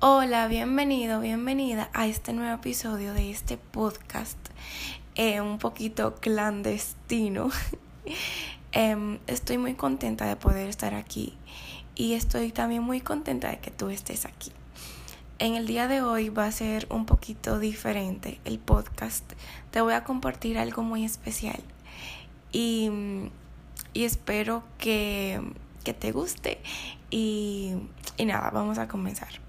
Hola, bienvenido, bienvenida a este nuevo episodio de este podcast eh, un poquito clandestino. Em, estoy muy contenta de poder estar aquí y estoy también muy contenta de que tú estés aquí. En el día de hoy va a ser un poquito diferente el podcast. Te voy a compartir algo muy especial y, y espero que, que, te guste y, y nada, vamos a comenzar.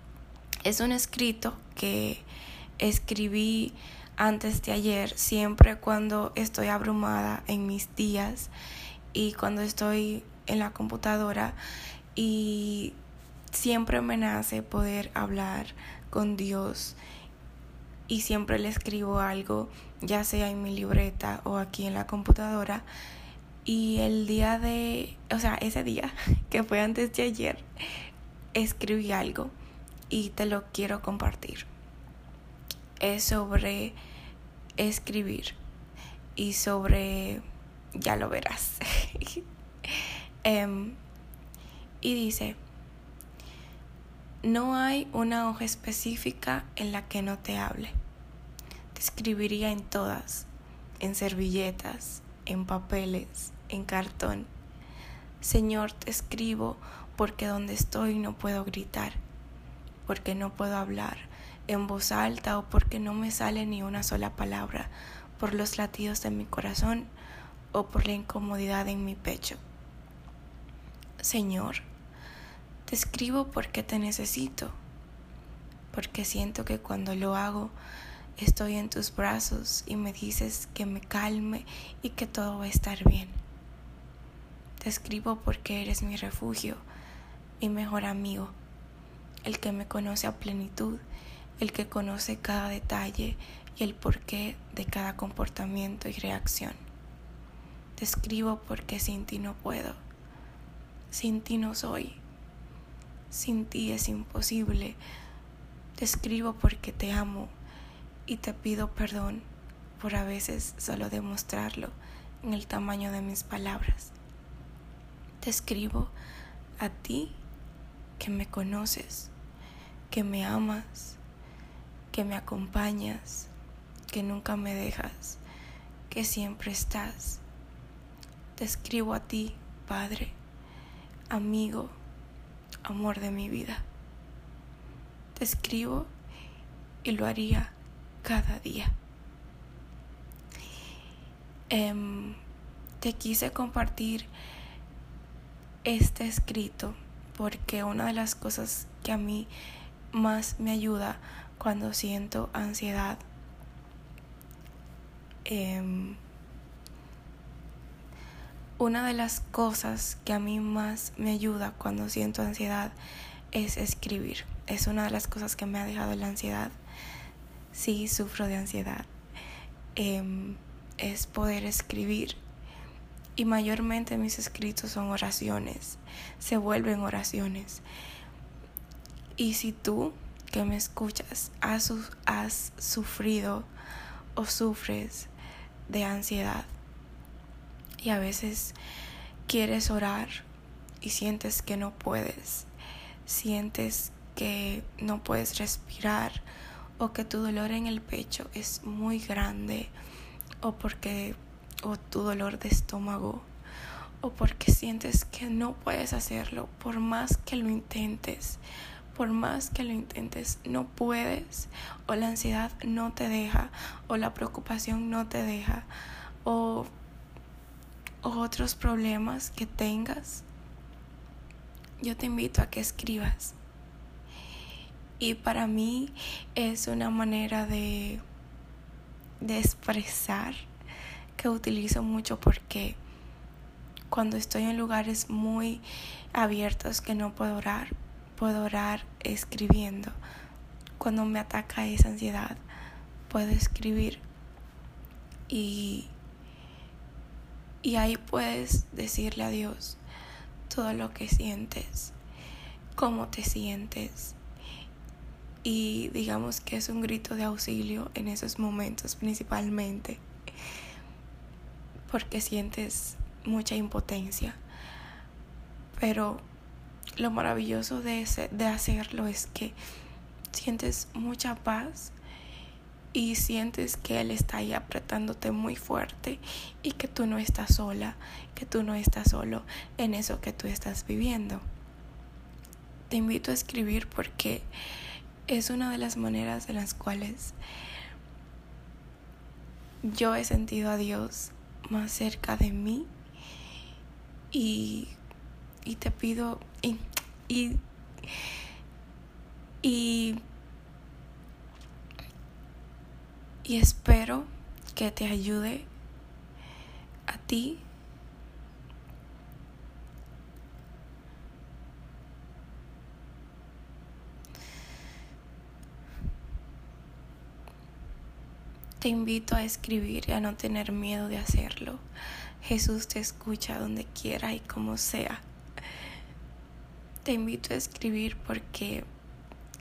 Es un escrito que escribí antes de ayer, siempre cuando estoy abrumada en mis días y cuando estoy en la computadora y siempre me nace poder hablar con Dios y siempre le escribo algo, ya sea en mi libreta o aquí en la computadora. Y el día de, o sea, ese día que fue antes de ayer, escribí algo y te lo quiero compartir. Es sobre escribir y sobre, ya lo verás. um, y dice, no hay una hoja específica en la que no te hable. Te escribiría en todas, en servilletas, en papeles, en cartón. Señor, te escribo porque donde estoy no puedo gritar porque no puedo hablar en voz alta o porque no me sale ni una sola palabra por los latidos de mi corazón o por la incomodidad en mi pecho. Señor, te escribo porque te necesito, porque siento que cuando lo hago estoy en tus brazos y me dices que me calme y que todo va a estar bien. Te escribo porque eres mi refugio, mi mejor amigo el que me conoce a plenitud, el que conoce cada detalle y el porqué de cada comportamiento y reacción. Te escribo porque sin ti no puedo, sin ti no soy, sin ti es imposible. Te escribo porque te amo y te pido perdón por a veces solo demostrarlo en el tamaño de mis palabras. Te escribo a ti que me conoces, que me amas, que me acompañas, que nunca me dejas, que siempre estás. Te escribo a ti, Padre, amigo, amor de mi vida. Te escribo y lo haría cada día. Em, te quise compartir este escrito porque una de las cosas que a mí más me ayuda cuando siento ansiedad em, una de las cosas que a mí más me ayuda cuando siento ansiedad es escribir. Es una de las cosas que me ha dejado la ansiedad. Sí, sufro de ansiedad. Em, es poder escribir y mayormente mis escritos son oraciones, se vuelven oraciones. Y si tú que me escuchas has, has sufrido o sufres de ansiedad y a veces quieres orar y sientes que no puedes, sientes que no puedes respirar o que tu dolor en el pecho es muy grande o porque o tu dolor de estómago o porque sientes que no puedes hacerlo por más que lo intentes, por más que lo intentes, no puedes o la ansiedad no te deja o la preocupación no te deja o, o otros problemas que tengas, yo te invito a que escribas. Y para mí es una manera de, de expresar que utilizo mucho porque cuando estoy en lugares muy abiertos que no puedo orar, puedo orar escribiendo. Cuando me ataca esa ansiedad, puedo escribir y, y ahí puedes decirle a Dios todo lo que sientes, cómo te sientes. Y digamos que es un grito de auxilio en esos momentos principalmente porque sientes mucha impotencia. Pero lo maravilloso de, de hacerlo es que sientes mucha paz y sientes que Él está ahí apretándote muy fuerte y que tú no estás sola, que tú no estás solo en eso que tú estás viviendo. Te invito a escribir porque es una de las maneras en las cuales yo he sentido a Dios más cerca de mí y, y te pido y, y, y y espero que te ayude a ti Te invito a escribir y a no tener miedo de hacerlo. Jesús te escucha donde quiera y como sea. Te invito a escribir porque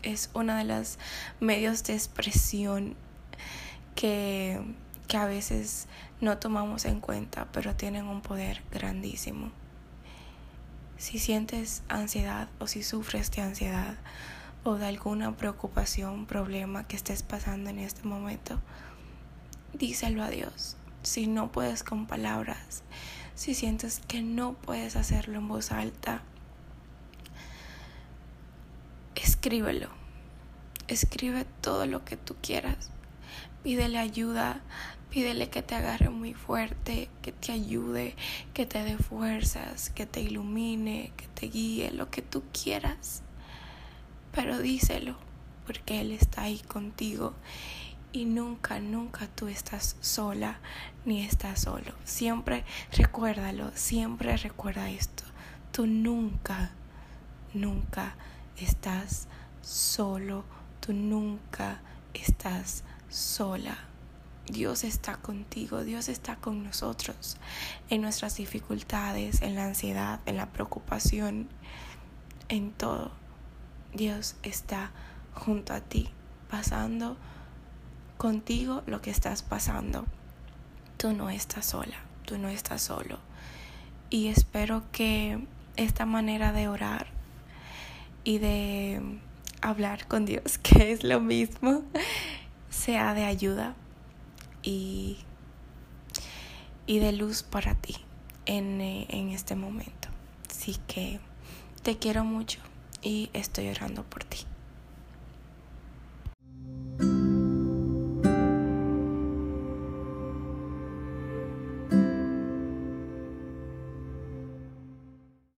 es uno de los medios de expresión que, que a veces no tomamos en cuenta, pero tienen un poder grandísimo. Si sientes ansiedad o si sufres de ansiedad o de alguna preocupación, problema que estés pasando en este momento, díselo a Dios. Si no puedes con palabras, si sientes que no puedes hacerlo en voz alta, escríbelo. Escribe todo lo que tú quieras. Pídele ayuda, pídele que te agarre muy fuerte, que te ayude, que te dé fuerzas, que te ilumine, que te guíe, lo que tú quieras. Pero díselo, porque Él está ahí contigo y nunca, nunca tú estás sola ni estás solo. Siempre recuérdalo, siempre recuerda esto. Tú nunca, nunca estás solo, tú nunca estás sola. Dios está contigo, Dios está con nosotros en nuestras dificultades, en la ansiedad, en la preocupación, en todo. Dios está junto a ti, pasando contigo lo que estás pasando. Tú no estás sola, tú no estás solo. Y espero que esta manera de orar y de hablar con Dios, que es lo mismo, sea de ayuda y, y de luz para ti en, eh, en este momento. Así que te quiero mucho y estoy orando por ti.